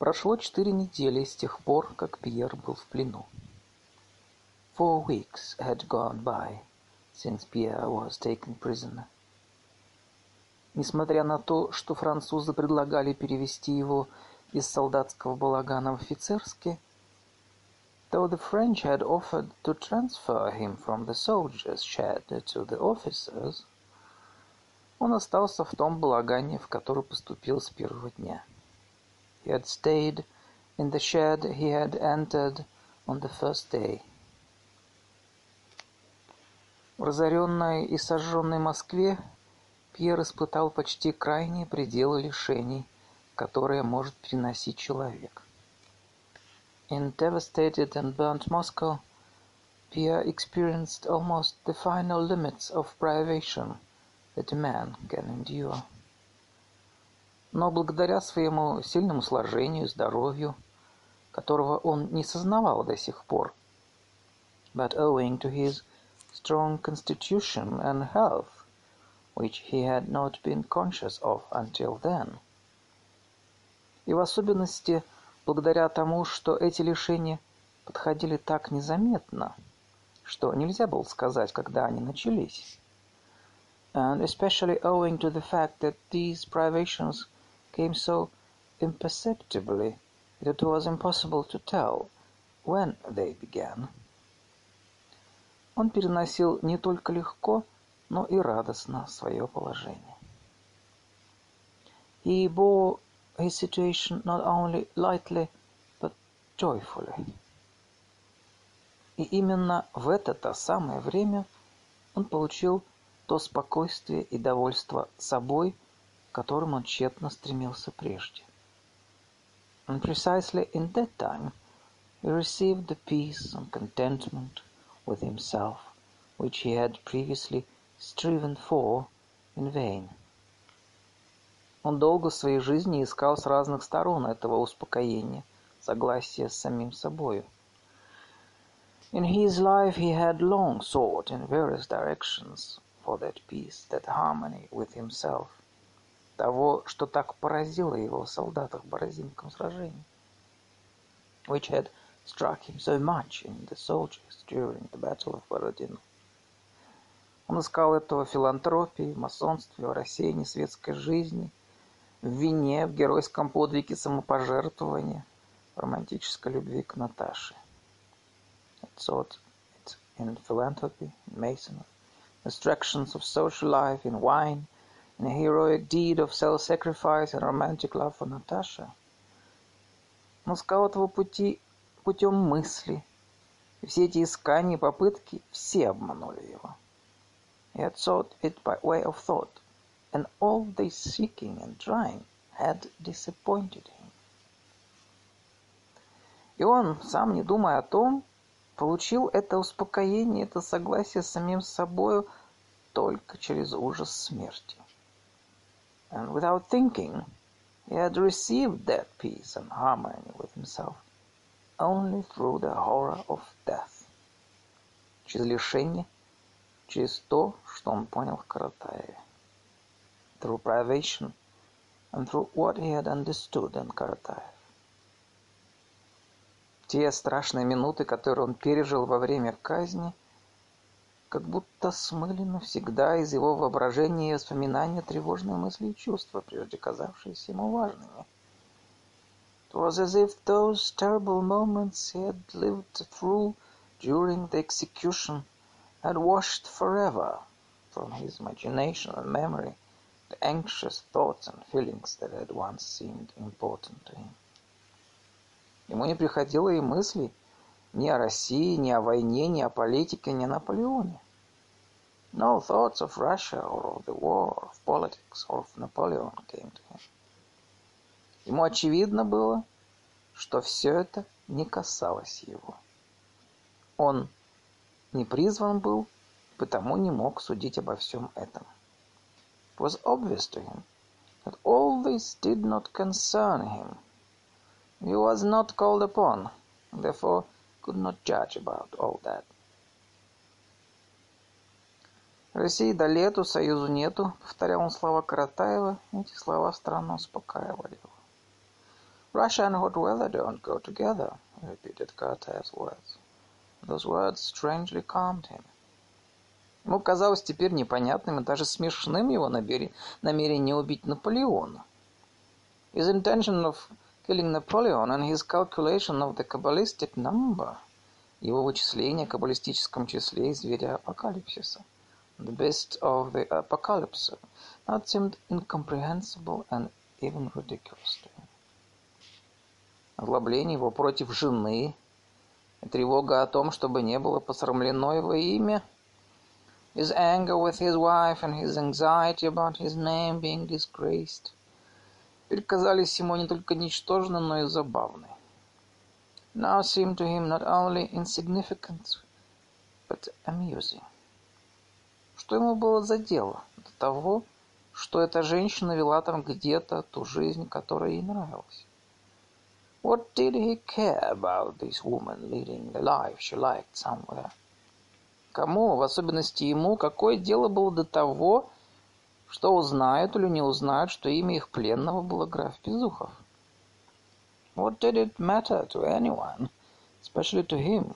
Прошло четыре недели с тех пор, как Пьер был в плену. Four weeks had gone by since Pierre was taken prisoner. Несмотря на то, что французы предлагали перевести его из солдатского балагана в офицерский, though the French had offered to transfer him from the soldiers' shed to the officers, он остался в том балагане, в который поступил с первого дня. He had stayed in the shed he had entered on the first day. В разоренной и сожженной Москве Пьер испытал почти крайние пределы лишений, которые может переносить человек. In devastated and burnt Moscow, Pierre experienced almost the final limits of privation that a man can endure. Но благодаря своему сильному сложению и здоровью, которого он не сознавал до сих пор, but owing to his strong constitution and health, which he had not been conscious of until then. И в особенности благодаря тому, что эти лишения подходили так незаметно, что нельзя было сказать, когда они начались. And especially owing to the fact that these privations came so imperceptibly that it was impossible to tell when they began. Он переносил не только легко, но и радостно свое положение. He bore his situation not only lightly, but joyfully. И именно в это-то самое время он получил то спокойствие и довольство собой, к которым он тщетно стремился прежде. And precisely in that time he received the peace and contentment with himself, which he had previously striven for in vain. Он долго в своей жизни искал с разных сторон этого успокоения, согласия с самим собою. In his life he had long sought in various directions for that peace, that harmony with himself. Того, что так поразило его солдатах в Борозинском сражении. Which had struck him so much in the soldiers during the Battle of Borodino. Он искал этого в филантропии, масонстве, в рассеянии светской жизни, в вине, в геройском подвиге самопожертвования, в романтической любви к Наташе. It sought it in philanthropy, in masonry, distractions of social life, in wine, in a heroic deed of self-sacrifice and romantic love for Natasha. Он искал этого пути путем мысли. И все эти искания и попытки все обманули его. He had sought it by way of thought, and all this seeking and trying had disappointed him. И он, сам не думая о том, получил это успокоение, это согласие с самим собою только через ужас смерти. And without thinking, he had received that peace and harmony with himself only through the horror of death. Через лишение, через то, что он понял в Каратаеве. Through privation and through what he had understood in Karataev. Те страшные минуты, которые он пережил во время казни, как будто смыли навсегда из его воображения и воспоминания тревожные мысли и чувства, прежде казавшиеся ему важными. It was as if those terrible moments he had lived through during the execution had washed forever from his imagination and memory the anxious thoughts and feelings that had once seemed important to him. Ему не приходило и мысли ни о России, ни о войне, ни о политике, ни о Наполеоне. No thoughts of Russia or of the war, of politics or of Napoleon came to him. Ему очевидно было, что все это не касалось его. Он не призван был, потому не мог судить обо всем этом. It was obvious to him that all this did not concern him. He was not called upon, therefore could not judge about all that. России до лету, Союзу нету, повторял он слова Каратаева, эти слова странно успокаивали его. Russia and hot weather don't go together, repeated Karateev's words. Those words strangely calmed him. Ему казалось теперь непонятным и даже смешным его намерение убить Наполеона. His intention of killing Napoleon and his calculation of the Kabbalistic number, его вычисление о каббалистическом числе зверя апокалипсиса, the beast of the apocalypse, not seemed incomprehensible and even ridiculous to him. Озлобление его против жены, и тревога о том, чтобы не было посрамлено его имя, his anger with his wife and his anxiety about his name being disgraced, теперь казались ему не только ничтожны, но и забавны. Now seemed to him not only insignificant, but amusing. Что ему было за дело до того, что эта женщина вела там где-то ту жизнь, которая ей нравилась? What did he care about this woman leading the life she liked somewhere? Кому, в особенности ему, какое дело было до того, что узнают или не узнают, что имя их пленного было граф Безухов? What did it matter to anyone, especially to him,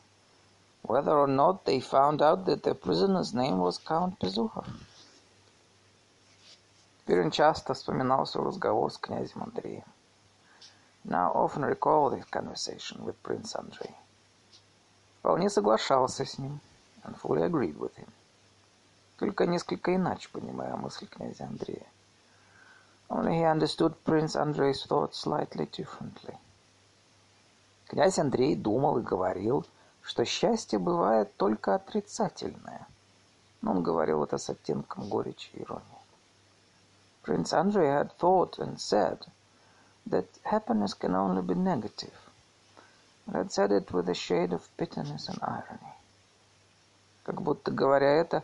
whether or not they found out that the prisoner's name was Count Безухов? Он часто вспоминал свой разговор с князем Андреем. Now often recalled his conversation with Prince Andrei. Вполне соглашался с ним and fully agreed with him. Только несколько иначе понимая мысль князя Андрея. Only he understood Prince Andrei's thoughts slightly differently. Князь Андрей думал и говорил, что счастье бывает только отрицательное. Но он говорил это с оттенком горечи и иронии. Prince Andrei had thought and said that happiness can only be negative, but had said it with a shade of bitterness and irony. Как будто говоря это,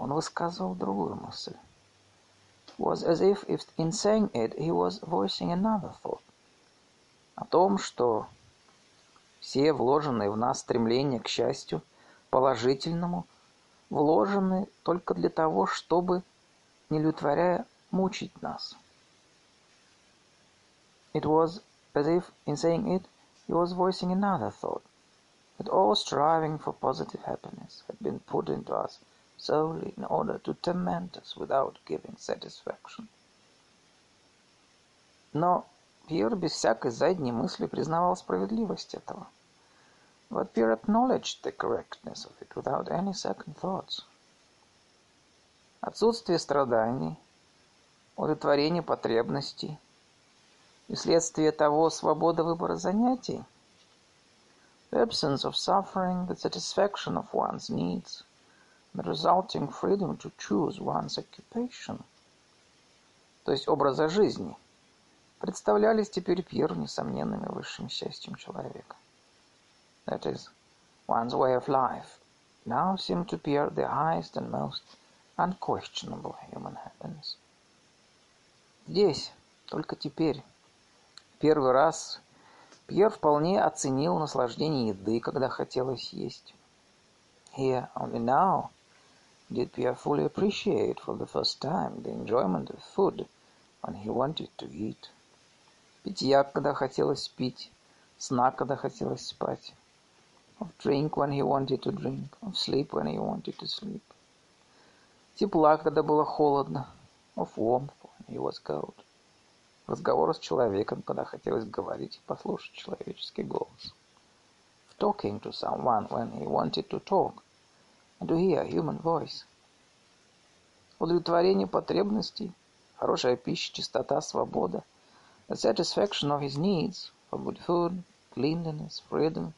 он высказывал другую мысль. Was as if, if in saying it he was voicing another thought. О том, что все вложенные в нас стремления к счастью, положительному, вложены только для того, чтобы, не удовлетворяя, мучить нас. It was as if, in saying it, he was voicing another thought that all striving for positive happiness had been put into us solely in order to torment us without giving satisfaction. Но Пьер без всякой задней мысли признавал справедливость этого. But Pierre acknowledged the correctness of it without any second thoughts. Отсутствие страданий, удовлетворение потребностей и вследствие того свобода выбора занятий – the absence of suffering, the satisfaction of one's needs, the resulting freedom to choose one's occupation, то есть образа жизни, представлялись теперь Пьеру несомненными высшим счастьем человека. That is, one's way of life now seemed to Pierre the highest and most unquestionable human happiness. Здесь, только теперь, первый раз Пьер вполне оценил наслаждение еды, когда хотелось есть. Here, only now, did Pierre fully appreciate for the first time the enjoyment of food when he wanted to eat. Питья, когда хотелось пить, сна, когда хотелось спать. Of drink when he wanted to drink, of sleep when he wanted to sleep. Тепла, когда было холодно. Of warmth when he was cold разговора с человеком, когда хотелось говорить и послушать человеческий голос. Talking to someone when he wanted to talk and to hear human voice. Удовлетворение потребностей, хорошая пища, чистота, свобода. The satisfaction of his needs for good food, cleanliness, freedom.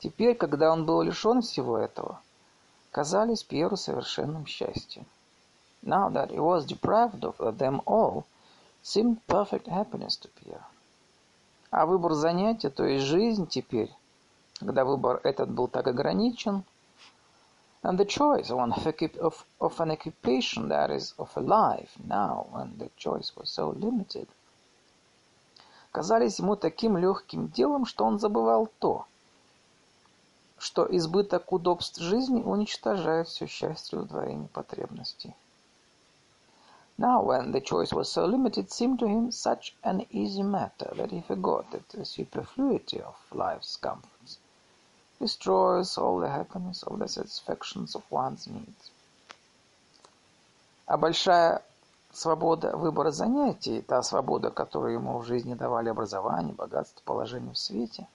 Теперь, когда он был лишен всего этого, казались Пьеру совершенным счастьем. Now that he was deprived of them all, seemed perfect happiness to Pierre. А выбор занятия, то есть жизнь теперь, когда выбор этот был так ограничен, and the choice of, of, of an occupation that is of a life now when the choice was so limited, казались ему таким легким делом, что он забывал то, что избыток удобств жизни уничтожает все счастье удовлетворения потребностей. Now, when the choice was so limited, it seemed to him such an easy matter that he forgot that the superfluity of life's comforts destroys all the happiness of the satisfactions of one's needs. А большая свобода выбора занятий, та свобода, которую ему в жизни давали образование, богатство, положение в свете,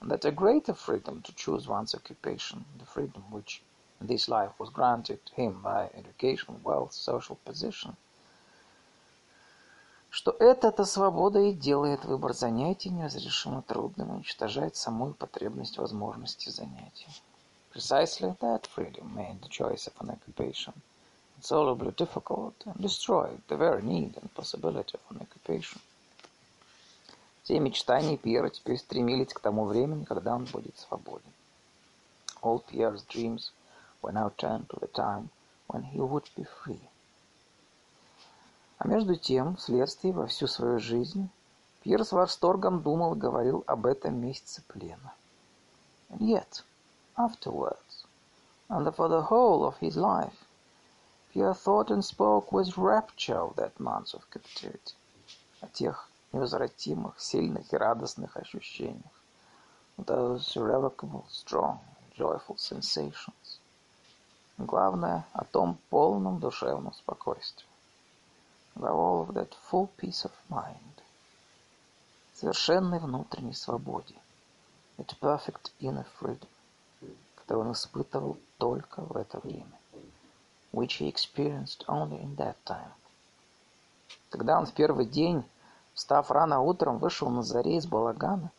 that a greater freedom to choose one's occupation, the freedom which This life was granted him by education, wealth, social position. Что эта-то свобода и делает выбор занятий неразрешимо трудным и уничтожает самую потребность возможности занятий. Precisely that freedom made the choice of an occupation insolubly difficult and destroyed the very need and possibility of an occupation. Все мечтания Пьера теперь стремились к тому времени, когда он будет свободен. All Pierre's dreams were now turned to the time when he would be free. А между тем, вследствие во всю свою жизнь, Пьер с восторгом думал и говорил об этом месяце плена. And yet, afterwards, and for the whole of his life, Pierre thought and spoke with rapture of that month of captivity, о тех невозвратимых, сильных и радостных ощущениях, those irrevocable, strong, joyful sensations. Главное, о том полном душевном спокойствии. Above all of that full peace of mind. Совершенной внутренней свободе. That perfect inner freedom, которую он испытывал только в это время. Which he experienced only in that time. Когда он в первый день, встав рано утром, вышел на заре из балагана,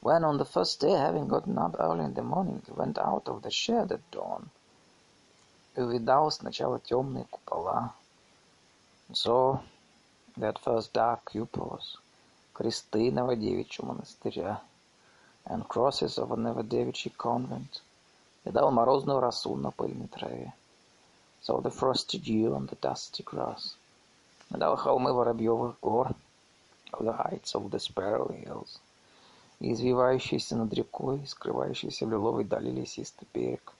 when on the first day, having gotten up early in the morning, went out of the shed at dawn, и увидал сначала темные купола. So, that first dark cupolas, кресты Новодевичьего монастыря, and crosses of a Новодевичий convent, и дал морозную росу на пыльной траве. So the frosty dew on the dusty grass, и дал холмы Воробьевых гор, of the heights of the Sparrow Hills, и извивающийся над рекой, скрывающийся в лиловой дали лесистый берег,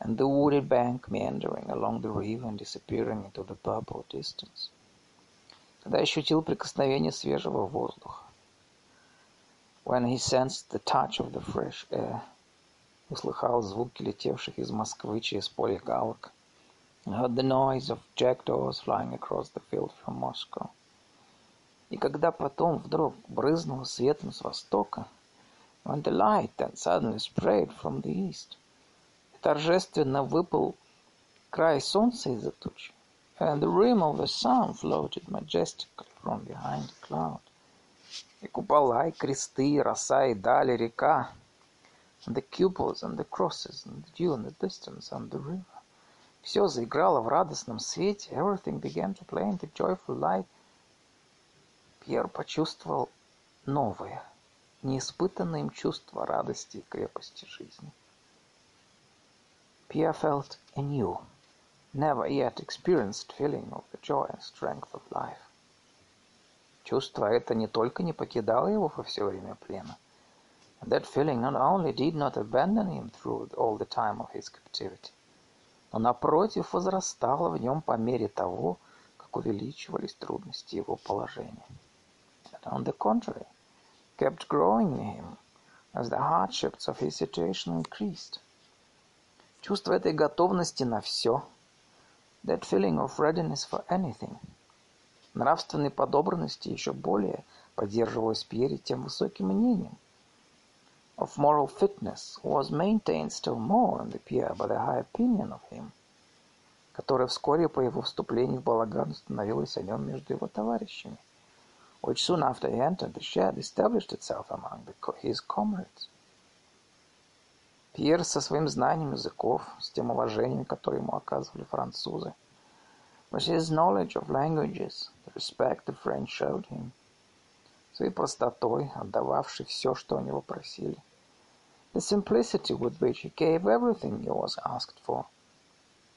and the wooded bank meandering along the river and disappearing into the purple distance. Когда ощутил прикосновение свежего воздуха. When he sensed the touch of the fresh air, услыхал звуки летевших из Москвы через поле галок, heard the noise of jackdaws flying across the field from Moscow. И когда потом вдруг брызнуло светом с востока, when the light then suddenly sprayed from the east, торжественно выпал край солнца из-за туч, and the rim of the sun floated majestically from behind the cloud. И купола, и кресты, и роса, и дали, река, and the cupolas, and the crosses, and the dew in the distance, and the river. Все заиграло в радостном свете, everything began to play in the joyful light. Пьер почувствовал новое, неиспытанное им чувство радости и крепости жизни. Pierre felt a new, never yet experienced feeling of the joy and strength of life. Чувство это не только не покидало его во все время плена, and that feeling not only did not abandon him through all the time of his captivity, но напротив возрастало в нем по мере того, как увеличивались трудности его положения. And on the contrary, kept growing in him as the hardships of his situation increased. Чувство этой готовности на все. That feeling of readiness for anything. Нравственной подобранности еще более поддерживалось Пьере тем высоким мнением. Of moral fitness was maintained still more in the Pierre by the high opinion of him, которое вскоре по его вступлению в балаган установилось о нем между его товарищами, which soon after he entered the shed established itself among the, his comrades. Пьер со своим знанием языков, с тем уважением, которое ему оказывали французы, with his knowledge of languages, the respect the French showed him, своей простотой, отдававший все, что у него просили, the simplicity with which he gave everything he was asked for.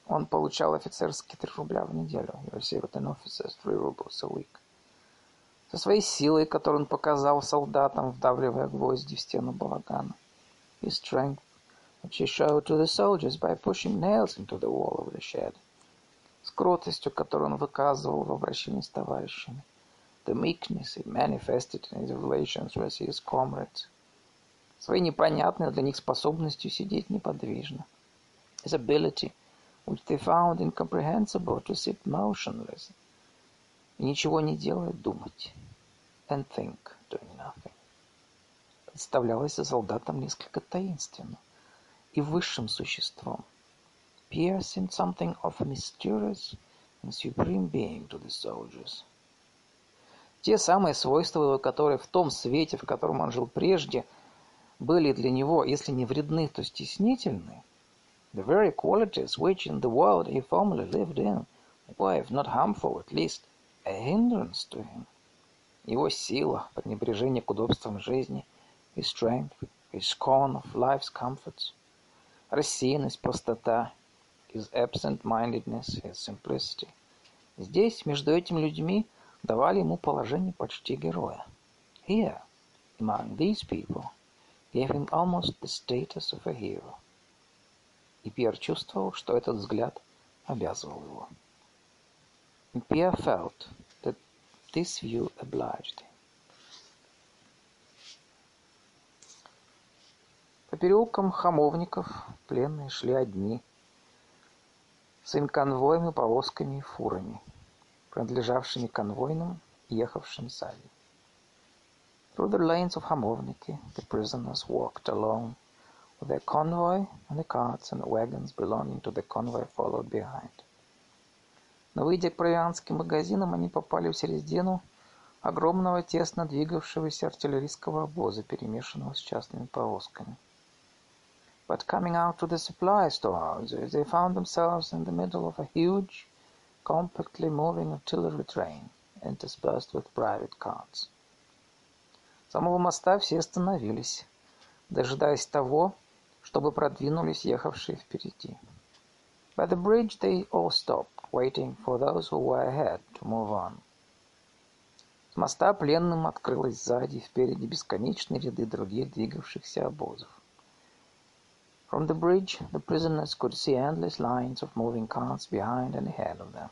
Он получал офицерские три рубля в неделю, he received an officer's three rubles a week. Со своей силой, которую он показал солдатам, вдавливая гвозди в стену балагана, his strength, which he showed to the soldiers by pushing nails into the wall of the shed. С кротостью, которую он выказывал в обращении с товарищами. The meekness he manifested in his relations with his comrades. Своей непонятной для них способностью сидеть неподвижно. His ability, which they found incomprehensible, to sit motionless. И ничего не делая, думать. And think, doing nothing. Представлялось солдатам несколько таинственно и высшим существом. Pierre seemed something of a mysterious and supreme being to the soldiers. Те самые свойства, которые в том свете, в котором он жил прежде, были для него, если не вредны, то стеснительны, the very qualities which in the world he formerly lived in were, if not harmful, at least a hindrance to him. Его сила, пренебрежение к удобствам жизни, his strength, his scorn of life's comforts, рассеянность, простота, his absent-mindedness, his simplicity. Здесь, между этими людьми, давали ему положение почти героя. Here, among these people, gave him almost the status of a hero. И Пьер чувствовал, что этот взгляд обязывал его. And Pierre felt that this view obliged him. По переулкам хамовников пленные шли одни, своими конвоями, повозками и фурами, принадлежавшими конвойным, ехавшим сзади. Through the lanes of Hamovniki, the prisoners walked alone, with their convoy, and the carts and wagons belonging to the convoy followed behind. Но выйдя к провианским магазинам, они попали в середину огромного тесно двигавшегося артиллерийского обоза, перемешанного с частными повозками. But coming out to the supply storehouses, they found themselves in the middle of a huge, compactly moving artillery train, interspersed with private carts. самого моста все остановились, дожидаясь того, чтобы продвинулись ехавшие впереди. By the bridge they all stopped, waiting for those who were ahead to move on. С моста пленным открылось сзади и впереди бесконечные ряды других двигавшихся обозов. From the bridge, the prisoners could see endless lines of moving carts behind and ahead of them.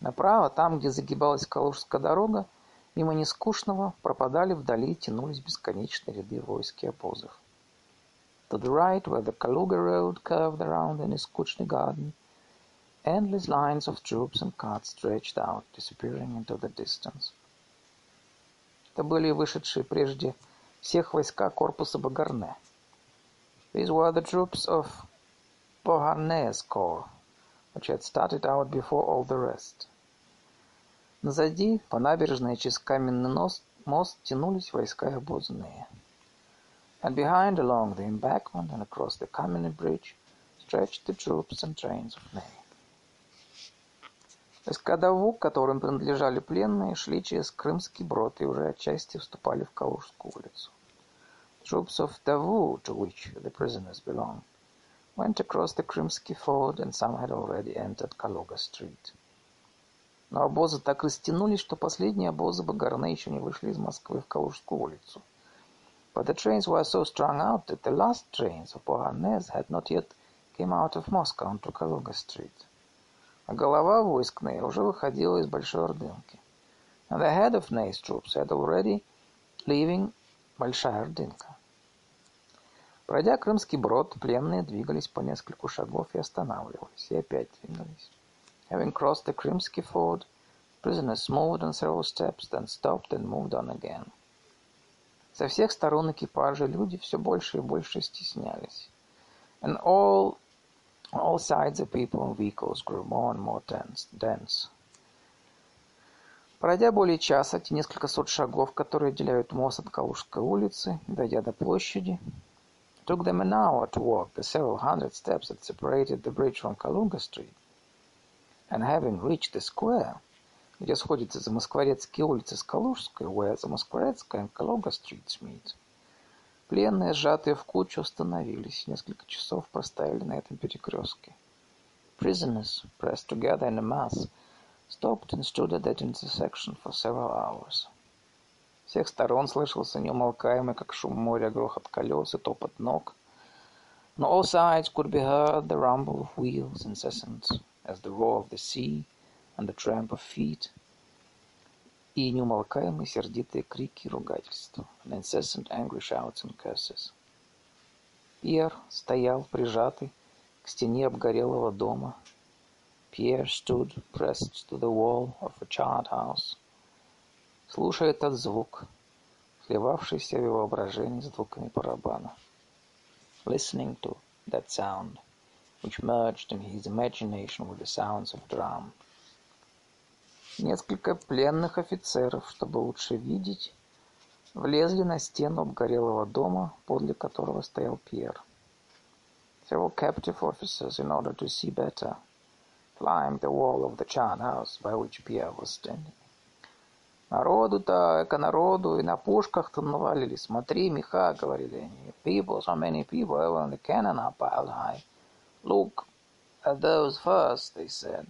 Направо, там, где загибалась Калужская дорога, Мимо нескучного пропадали вдали тянулись бесконечные ряды войск и обозов. To the right, where the Kaluga road curved around in Iskutchny garden, endless lines of troops and carts stretched out, disappearing into the distance. Это были вышедшие прежде всех войска корпуса Багарне. These were the troops of Beauharnais corps, which had started out before all the rest. Назади, по набережной через каменный мост тянулись войска обозные. And behind, along the embankment and across the Kameny Bridge, stretched the troops and trains of Ney. Войска Даву, которым принадлежали пленные, шли через Крымский брод и уже отчасти вступали в Калужскую улицу. Troops of Davu, to which the prisoners belonged, went across the Krymsky ford and some had already entered Kaluga Street. Но обозы так растянулись, что последние обозы Багарне еще не вышли из Москвы в Калужскую улицу. But the trains were so strung out that the last trains of Beauharnais had not yet came out of Moscow onto Kaluga Street. А голова войск Ней уже выходила из Большой Ордынки. And the head of Ney's troops had already leaving Большая Ордынка. Пройдя Крымский брод, пленные двигались по нескольку шагов и останавливались, и опять двигались. Having crossed the Krimsky ford, prisoners moved on several steps, then stopped and moved on again. Со всех сторон экипажа люди все больше и больше стеснялись. And all, all sides the people and vehicles grew more and more tense, dense. Пройдя более часа, те несколько сот шагов, которые отделяют мост от Калужской улицы, дойдя до площади, took them an hour to walk the several hundred steps that separated the bridge from Kalunga Street. and having reached the square, где сходятся Замоскворецкие улицы с Калужской, where Замоскворецкая and Калуга streets meet, пленные, сжатые в кучу, остановились. Несколько часов простояли на этом перекрестке. Prisoners, pressed together in a mass, stopped and stood at that intersection for several hours. Всех сторон слышался неумолкаемый, как шум моря, грохот колес и топот ног. On all sides could be heard the rumble of wheels, incessant as the roar of the sea and the tramp of feet, и неумолкаемые сердитые крики и ругательства, and incessant angry shouts and curses. Пьер стоял прижатый к стене обгорелого дома. Pierre stood pressed to the wall of a charred house, слушая этот звук, сливавшийся в его воображении с звуками барабана. Listening to that sound, which merged in his imagination with the sounds of drum. Несколько пленных офицеров, чтобы лучше видеть, влезли на стену обгорелого дома, подле которого стоял Пьер. Several captive officers, in order to see better, climbed the wall of the charred house by which Pierre was standing. Народу-то, эко народу, и на пушках-то навалили. Смотри, меха, говорили они. People, so many people, even the cannon are piled high. Look at those first, they said.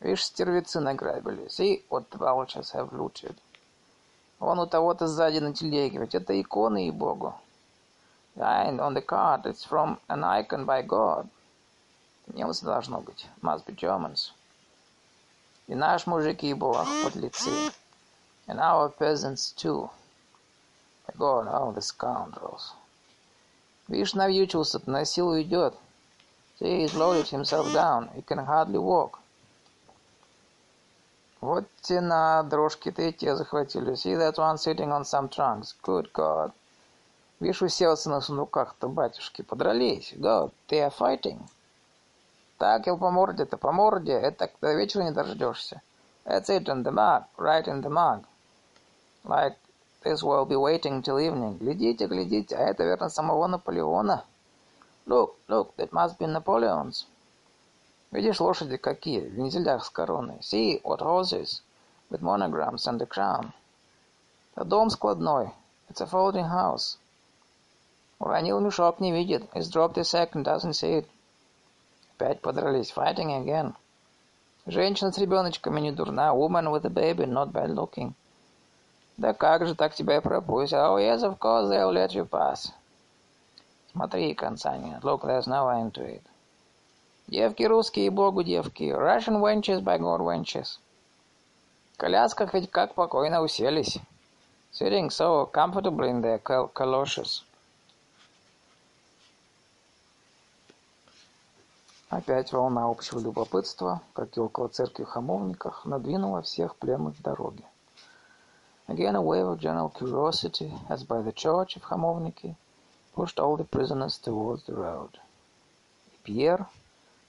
Видишь, стервецы награбили. See what the vultures have looted. Вон у того-то сзади на телеге, ведь это иконы, и богу. Behind on the cart, it's from an icon by God. Немцы должно быть. Must be Germans. И наш мужики бог, подлецы. And our peasants too. My God, all the scoundrels. Видишь, навьючился-то, на силу идет. See, he's loaded himself down. He can hardly walk. Вот те на дрожке-то и те захватили. See that one sitting on some trunks. Good God. Видишь, уселся на сундуках-то, батюшки, подрались. God, they are fighting. Так, ел по морде-то, по морде, это до вечера не дождешься. That's it, in the mug, right in the mug. Like this will be waiting till evening. Глядите, глядите, а это, верно, самого Наполеона. Look, look, that must be Napoleon's. Видишь, лошади какие, в вензелях с короной. See, what horses, with monograms and the crown. Это дом складной. It's a folding house. Уронил мешок, не видит. He's dropped sack and doesn't see it. Опять подрались. Fighting again. Женщина с ребеночками не дурна. Woman with a baby, not bad looking. Да как же, так тебя и пропустят. Oh, yes, of course, they'll let you pass. Смотри, Консанин, look, there's no end to it. Девки русские, богу девки. Russian wenches, by God wenches. В колясках ведь как покойно уселись. Sitting so comfortably in their caloshes. Опять волна общего любопытства, как и около церкви в Хамовниках, надвинула всех пленных к дороге. Again a wave of general curiosity, as by the church of Hamovniki, pushed all the prisoners towards the road. И Пьер,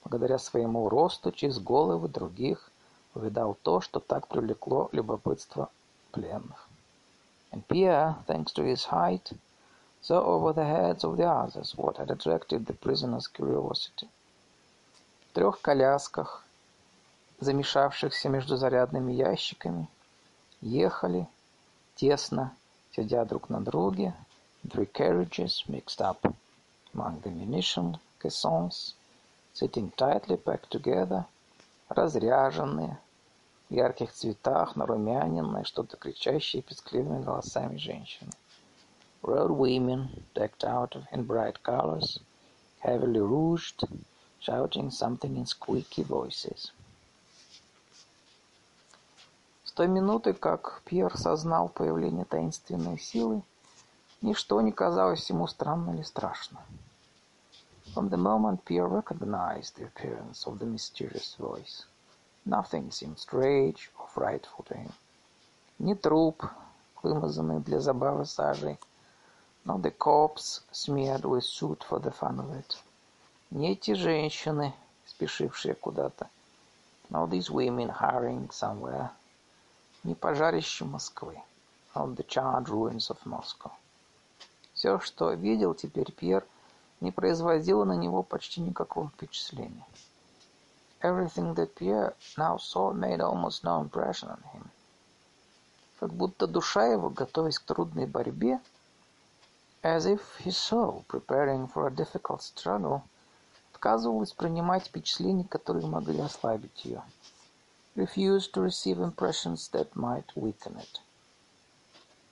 благодаря своему росту, через головы других, увидал то, что так привлекло любопытство пленных. And Pierre, thanks to his height, saw over the heads of the others what had attracted the prisoners' curiosity. Трех колясках, замешавшихся между зарядными ящиками, ехали, тесно сидя друг на друге, three carriages mixed up among the munition caissons, sitting tightly packed together, разряженные, в ярких цветах, нарумяненные, что-то кричащие пескливыми голосами женщины. Rode women, decked out in bright colors, heavily rouged, shouting something in squeaky voices. С той минуты, как Пьер сознал появление таинственной силы, ничто не казалось ему странно или страшно. From the moment Pierre recognized the appearance of the mysterious voice, nothing seemed strange or frightful to him. Ни труп, вымазанный для забавы сажей, nor the corpse smeared with soot for the fun of it. Не эти женщины, спешившие куда-то, но these women hurrying somewhere, не пожарище Москвы, on the charred ruins of Moscow. Все, что видел теперь Пьер, не производило на него почти никакого впечатления. Everything that Pierre now saw made almost no impression on him. Как будто душа его, готовясь к трудной борьбе, as if his soul, preparing for a difficult struggle, отказывалась принимать впечатления, которые могли ослабить ее. Refused to receive impressions that might weaken it.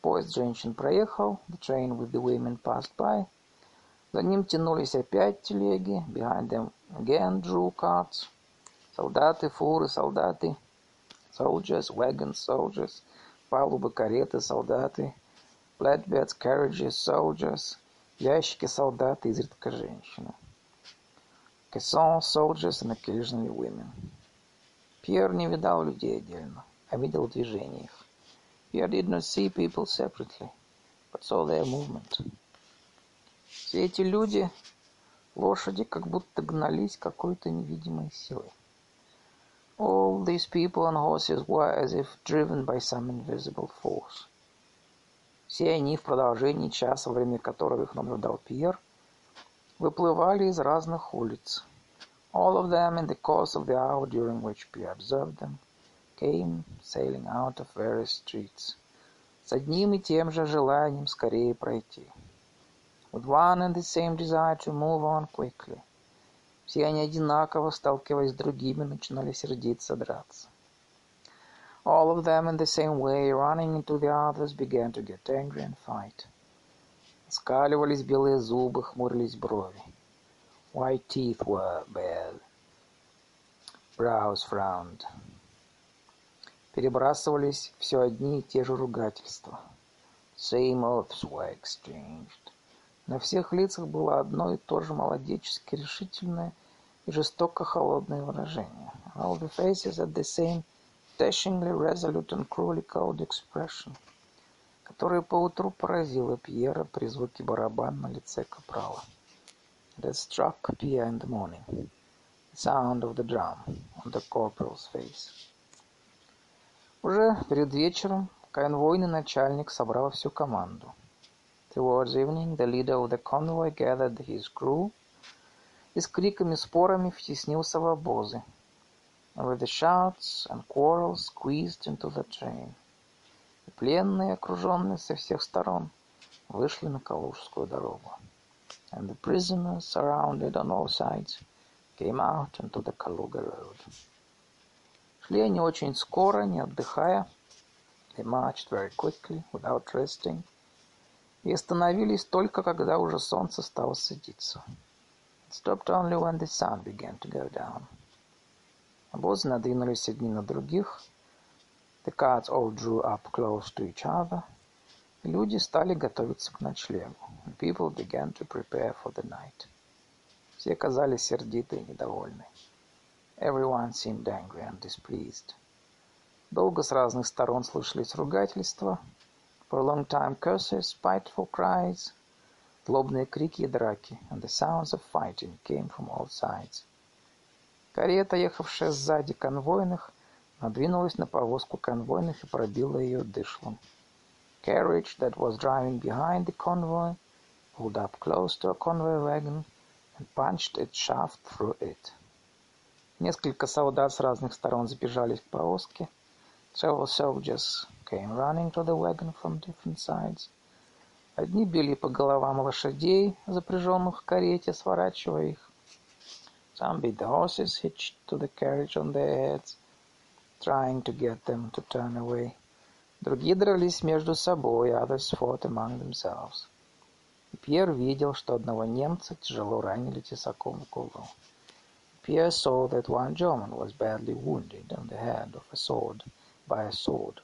Поезд женщин проехал, the train with the women passed by. За ним тянулись опять телеги, behind them again drew carts. Солдаты, фуры, солдаты, soldiers, wagons, soldiers, палубы, кареты, солдаты, flatbeds, carriages, soldiers, ящики, солдаты, изредка женщины. Caissons, soldiers and occasionally women. Пьер не видал людей отдельно, а видел движение их. Pierre did not see people separately, but saw their movement. Все эти люди, лошади, как будто гнались какой-то невидимой силой. All these people and horses were as if driven by some invisible force. Все они в продолжении часа, во время которого их наблюдал Пьер, выплывали из разных улиц. All of them in the course of the hour during which Pierre observed them came sailing out of various streets с одним и тем же желанием скорее пройти. With one and the same desire to move on quickly. Все они одинаково, сталкиваясь с другими, начинали сердиться, драться. All of them in the same way, running into the others, began to get angry and fight. Скаливались белые зубы, хмурились брови. White teeth were bared. Brows frowned. Перебрасывались все одни и те же ругательства. Same oaths were exchanged. На всех лицах было одно и то же молодечески решительное и жестоко холодное выражение. All the faces had the same dashingly resolute and cruelly cold expression, которое поутру поразило Пьера при звуке барабан на лице капрала. That struck Pierre in the morning, the sound of the drum on the corporal's face. Уже перед вечером конвойный начальник собрал всю команду. Towards evening the leader of the convoy gathered his crew и с криками-спорами втеснился в обозы. And with the shouts and quarrels squeezed into the train. Пленные, окруженные со всех сторон, вышли на Калужскую дорогу. And the prisoners, surrounded on all sides, came out into the Kaluga road. Шли они очень скоро, не отдыхая. They marched very quickly, without resting. И остановились только, когда уже солнце стало садиться. It stopped only when the sun began to go down. Обозы надвинулись одни на других. The carts all drew up close to each other. Люди стали готовиться к ночлегу. People began to prepare for the night. Все казались сердиты и недовольны. Everyone seemed angry and displeased. Долго с разных сторон слышались ругательства. For a long time curses, spiteful cries, злобные крики и драки, and the sounds of fighting came from all sides. Карета, ехавшая сзади конвойных, надвинулась на повозку конвойных и пробила ее дышлом. Carriage that was driving behind the convoy pulled up close to a convoy wagon and punched its shaft through it. Несколько солдат с разных сторон забежали к повозке. Several soldiers came running to the wagon from different sides. Одни били по головам лошадей, запряженных в карете, сворачивая их. Some beat the horses hitched to the carriage on their heads, trying to get them to turn away. Другие дрались между собой, others fought among themselves. И Пьер видел, что одного немца тяжело ранили тесаком в голову. Pierre saw that one German was badly wounded on the head of a sword by a sword.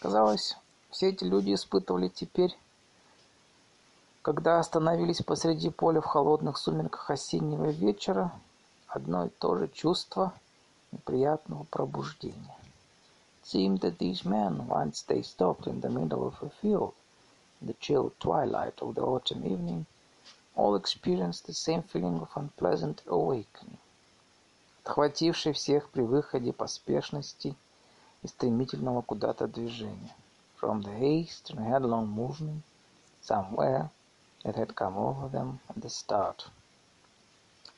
Казалось, все эти люди испытывали теперь, когда остановились посреди поля в холодных сумерках осеннего вечера, одно и то же чувство неприятного пробуждения. It seemed that these men, once they stopped in the middle of a field, in the chill twilight of the autumn evening, all experienced the same feeling of unpleasant awakening, отхвативший всех при выходе поспешности и стремительного куда-то движения, from the haste and headlong movement somewhere that had come over them at the start.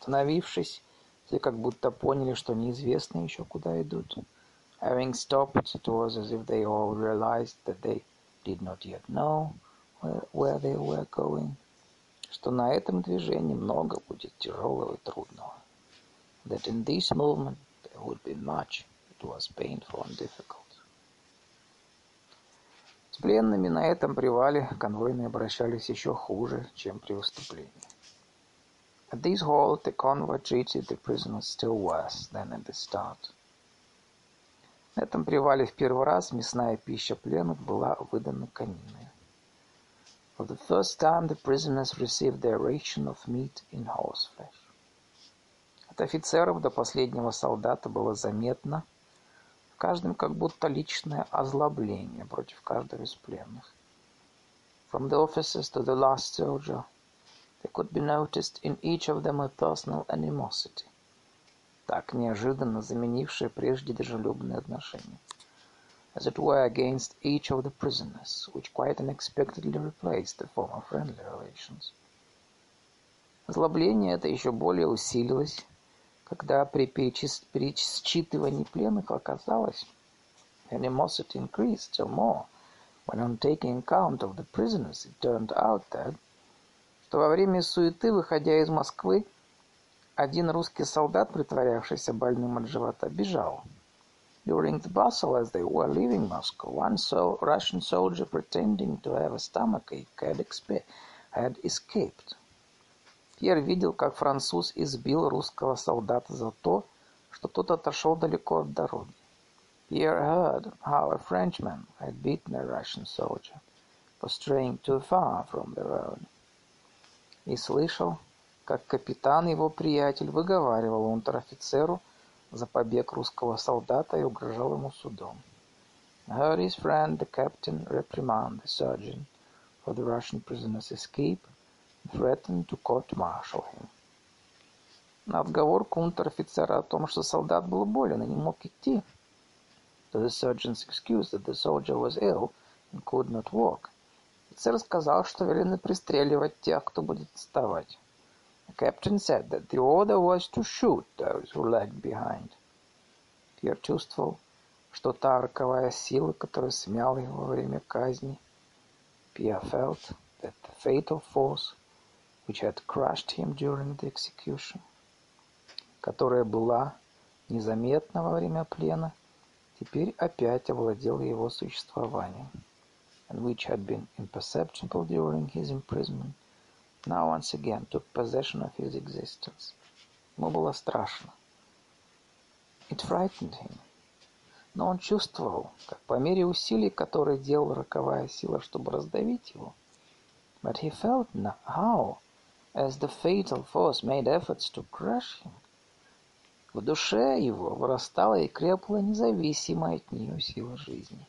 Остановившись, все как будто поняли, что неизвестно еще куда идут. Having stopped, it was as if they all realized that they did not yet know where, they were going что на этом движении много будет тяжелого и трудного. That in this movement there would be much that was painful and difficult. С пленными на этом привале конвойные обращались еще хуже, чем при выступлении. At this halt the convoy treated the prisoners still worse than at the start. На этом привале в первый раз мясная пища пленных была выдана кониной. For the first time the prisoners received their ration of meat in horseflesh. От офицеров до последнего солдата было заметно в каждом как будто личное озлобление против каждого из пленных. From the officers to the last soldier There could be noticed in each of them a personal animosity, так неожиданно заменившая прежде дружелюбные отношения. As it were against each of the prisoners, which quite unexpectedly replaced the former friendly relations. Озлобление это еще более усилилось, когда при пересчитывании пленных оказалось, animosity increased still more when on taking account of the prisoners it turned out that что во время суеты, выходя из Москвы, один русский солдат, притворявшийся больным от живота, бежал. During the bustle, as they were leaving Moscow, one so Russian soldier pretending to have a stomachache had, had escaped. Пьер видел, как француз избил русского солдата за то, что тот отошел далеко от дороги. Pierre heard how a Frenchman had beaten a Russian soldier for straying too far from the road и слышал, как капитан его приятель выговаривал унтер-офицеру за побег русского солдата и угрожал ему судом. Heard his friend the captain reprimand the sergeant for the Russian prisoner's escape and threatened to court-martial him. На отговорку унтер-офицера о том, что солдат был болен и не мог идти, to the surgeon's excuse that the soldier was ill and could not walk, Офицер сказал, что велено пристреливать тех, кто будет отставать. The captain said that the order was to shoot those who lagged behind. Пьер чувствовал, что та роковая сила, которая смяла его во время казни, Pierre felt that the fatal force which had crushed him during the execution, которая была незаметна во время плена, теперь опять овладела его существованием and which had been imperceptible during his imprisonment, now once again took possession of his existence. Ему было страшно. It frightened him. Но он чувствовал, как по мере усилий, которые делала роковая сила, чтобы раздавить его, but he felt how, as the fatal force made efforts to crush him, в душе его вырастала и крепла независимая от нее сила жизни.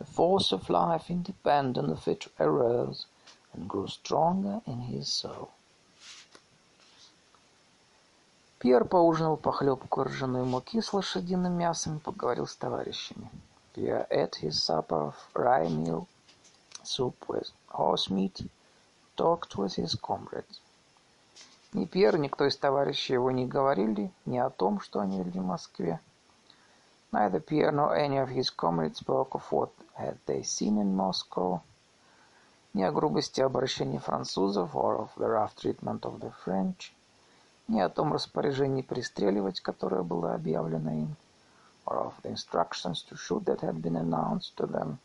The force of life independent of it arose and grew stronger in his soul. Пьер поужинал похлебку ржаной муки с лошадиным мясом и поговорил с товарищами. Pierre ate his supper of rye meal soup with horse meat, talked with his comrades. Ни Пьер, ни кто из товарищей его не говорили ни о том, что они видели в Москве, Neither Pierre nor any of his comrades spoke of what had they seen in Moscow, ни о грубости обращения французов or of the rough treatment of the French, ни о том распоряжении пристреливать, которое было объявлено им, or of the instructions to shoot that had been announced to them.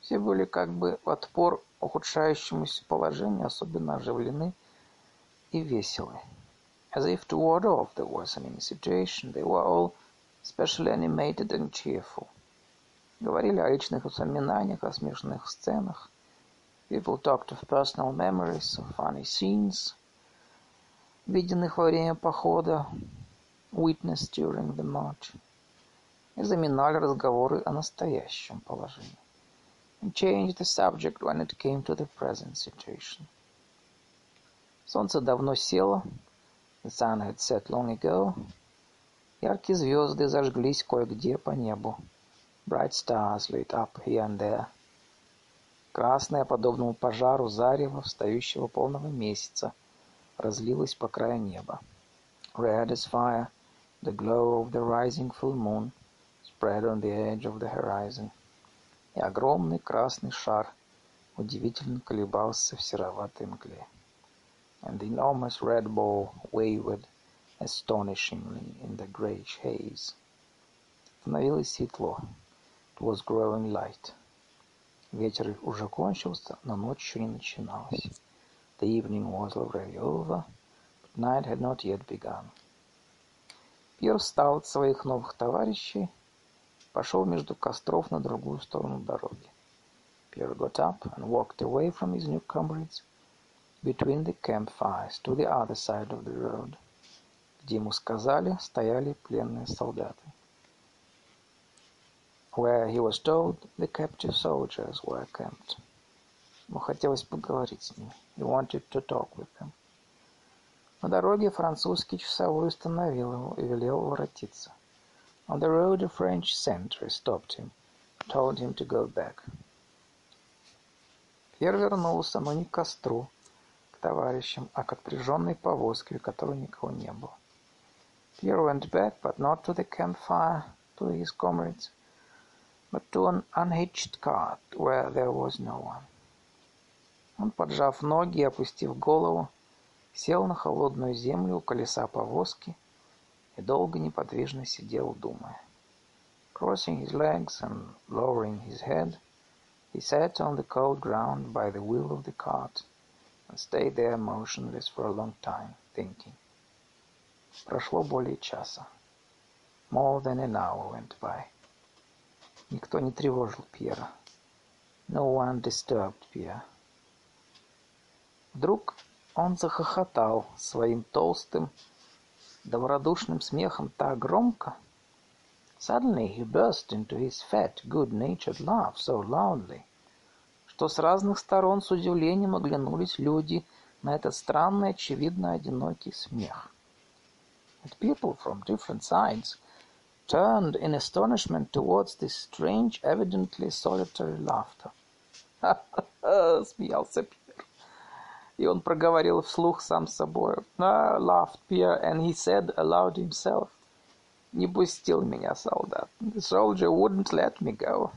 Все были как бы в отпор ухудшающемуся положению особенно оживлены и веселы. As if to ward off the worsening situation, they were all especially animated and cheerful. Говорили о личных воспоминаниях, о смешных сценах. People talked of personal memories, of funny scenes, виденных во время похода, witnessed during the march. И заминали разговоры о настоящем положении. And changed the subject when it came to the present situation. Солнце давно село. The sun had set long ago. Яркие звезды зажглись кое-где по небу. Bright stars lit up here and there. Красное, подобному пожару зарево встающего полного месяца, разлилось по краю неба. Red as fire, the glow of the rising full moon spread on the edge of the horizon. И огромный красный шар удивительно колебался в сероватой мгле. And the enormous red ball wavered astonishingly in the greyish haze. Становилось светло. It was growing light. Вечер уже кончился, но ночь еще не начиналась. The evening was already over, night had not yet begun. Пьер встал от своих новых товарищей, пошел между костров на другую сторону дороги. Pierre got up and walked away from his new comrades between the campfires to the other side of the road, Где ему сказали, стояли пленные солдаты. Where he was told the captive soldiers were camped. Ему хотелось поговорить с ними. He wanted to talk with them. На дороге французский часовой остановил его и велел воротиться. On the road a French sentry stopped him, told him to go back. Пьер вернулся, но не к костру, к товарищам, а к отпряженной повозке, у которой никого не было. Pierre went back, but not to the campfire, to his comrades, but to an unhitched cart, where there was no one. Он, поджав ноги и опустив голову, сел на холодную землю у колеса повозки и долго неподвижно сидел, думая. Crossing his legs and lowering his head, he sat on the cold ground by the wheel of the cart and stayed there motionless for a long time, thinking. Прошло более часа. More than an hour went by. Никто не тревожил Пьера. No one disturbed Pierre. Вдруг он захохотал своим толстым, добродушным смехом так громко. Suddenly he burst into his fat, good-natured laugh so loudly, что с разных сторон с удивлением оглянулись люди на этот странный, очевидно одинокий смех. And people from different sides turned in astonishment towards this strange, evidently solitary laughter. «Ха-ха-ха!» — смеялся Пьер. И он проговорил вслух сам собой. Ah, laughed Pierre, and he said aloud himself. Не пустил меня солдат. The soldier wouldn't let me go.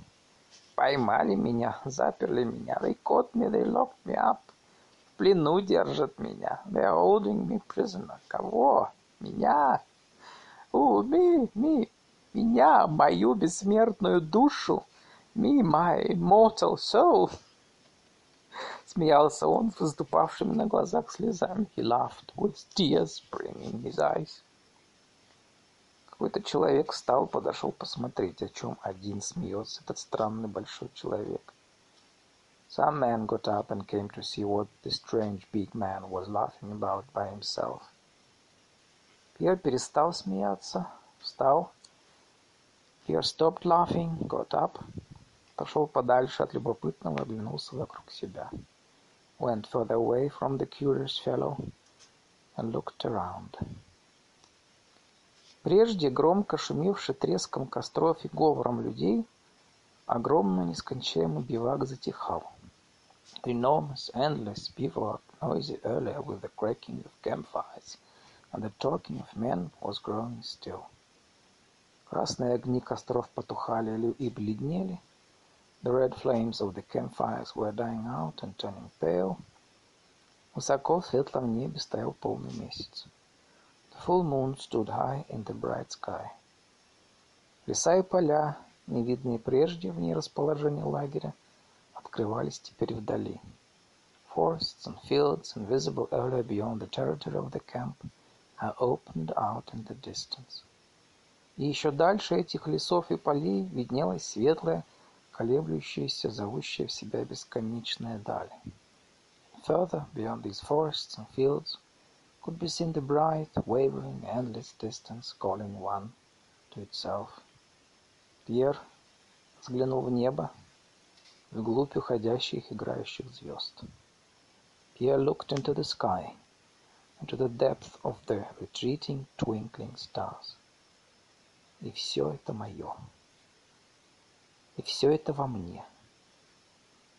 Поймали меня, заперли меня. They caught me, they locked me up. В плену держат меня. They are holding me prisoner. Кого? Меня? Me, me. Меня, мою бессмертную душу. Me, my immortal soul. Смеялся он с выступавшими на глазах слезами. He laughed with tears brimming his eyes. Какой-то человек встал, подошел посмотреть, о чем один смеется этот странный большой человек. Some man got up and came to see what the strange big man was laughing about by himself. Пьер перестал смеяться, встал. Пьер stopped laughing, got up, пошел подальше от любопытного, оглянулся вокруг себя. went further away from the curious fellow and looked around. Прежде громко шумевший треском костров и говором людей, огромный нескончаемый бивак затихал. The enormous, endless bivouac, noisy earlier with the cracking of campfires and the talking of men, was growing still. Красные огни костров потухали и бледнели — The red flames of the campfires were dying out and turning pale. Высоко в светлом небе стоял полный месяц. The full moon stood high in the bright sky. Леса и поля, не видные прежде вне расположения лагеря, открывались теперь вдали. Forests and fields, invisible earlier beyond the territory of the camp, are opened out in the distance. И еще дальше этих лесов и полей виднелась светлая, колеблющаяся, зовущая в себя бесконечная даль. Further, beyond these forests and fields, could be seen the bright, wavering, endless distance calling one to itself. Пьер взглянул в небо, вглубь уходящих играющих звезд. Pierre looked into the sky, into the depth of the retreating, twinkling stars. И все это мое. И все это во мне.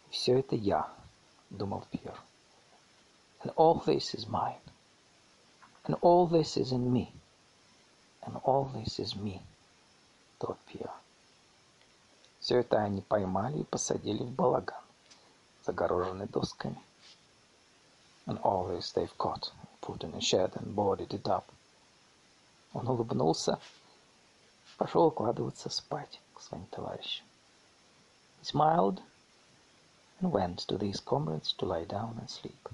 И все это я, думал Пьер. And all this is mine. And all this is in me. And all this is me, thought Пьер. Все это они поймали и посадили в балаган, загороженный досками. And all this they've caught, put in a shed and boarded it up. Он улыбнулся, пошел укладываться спать к своим товарищам. He smiled and went to these comrades to lie down and sleep.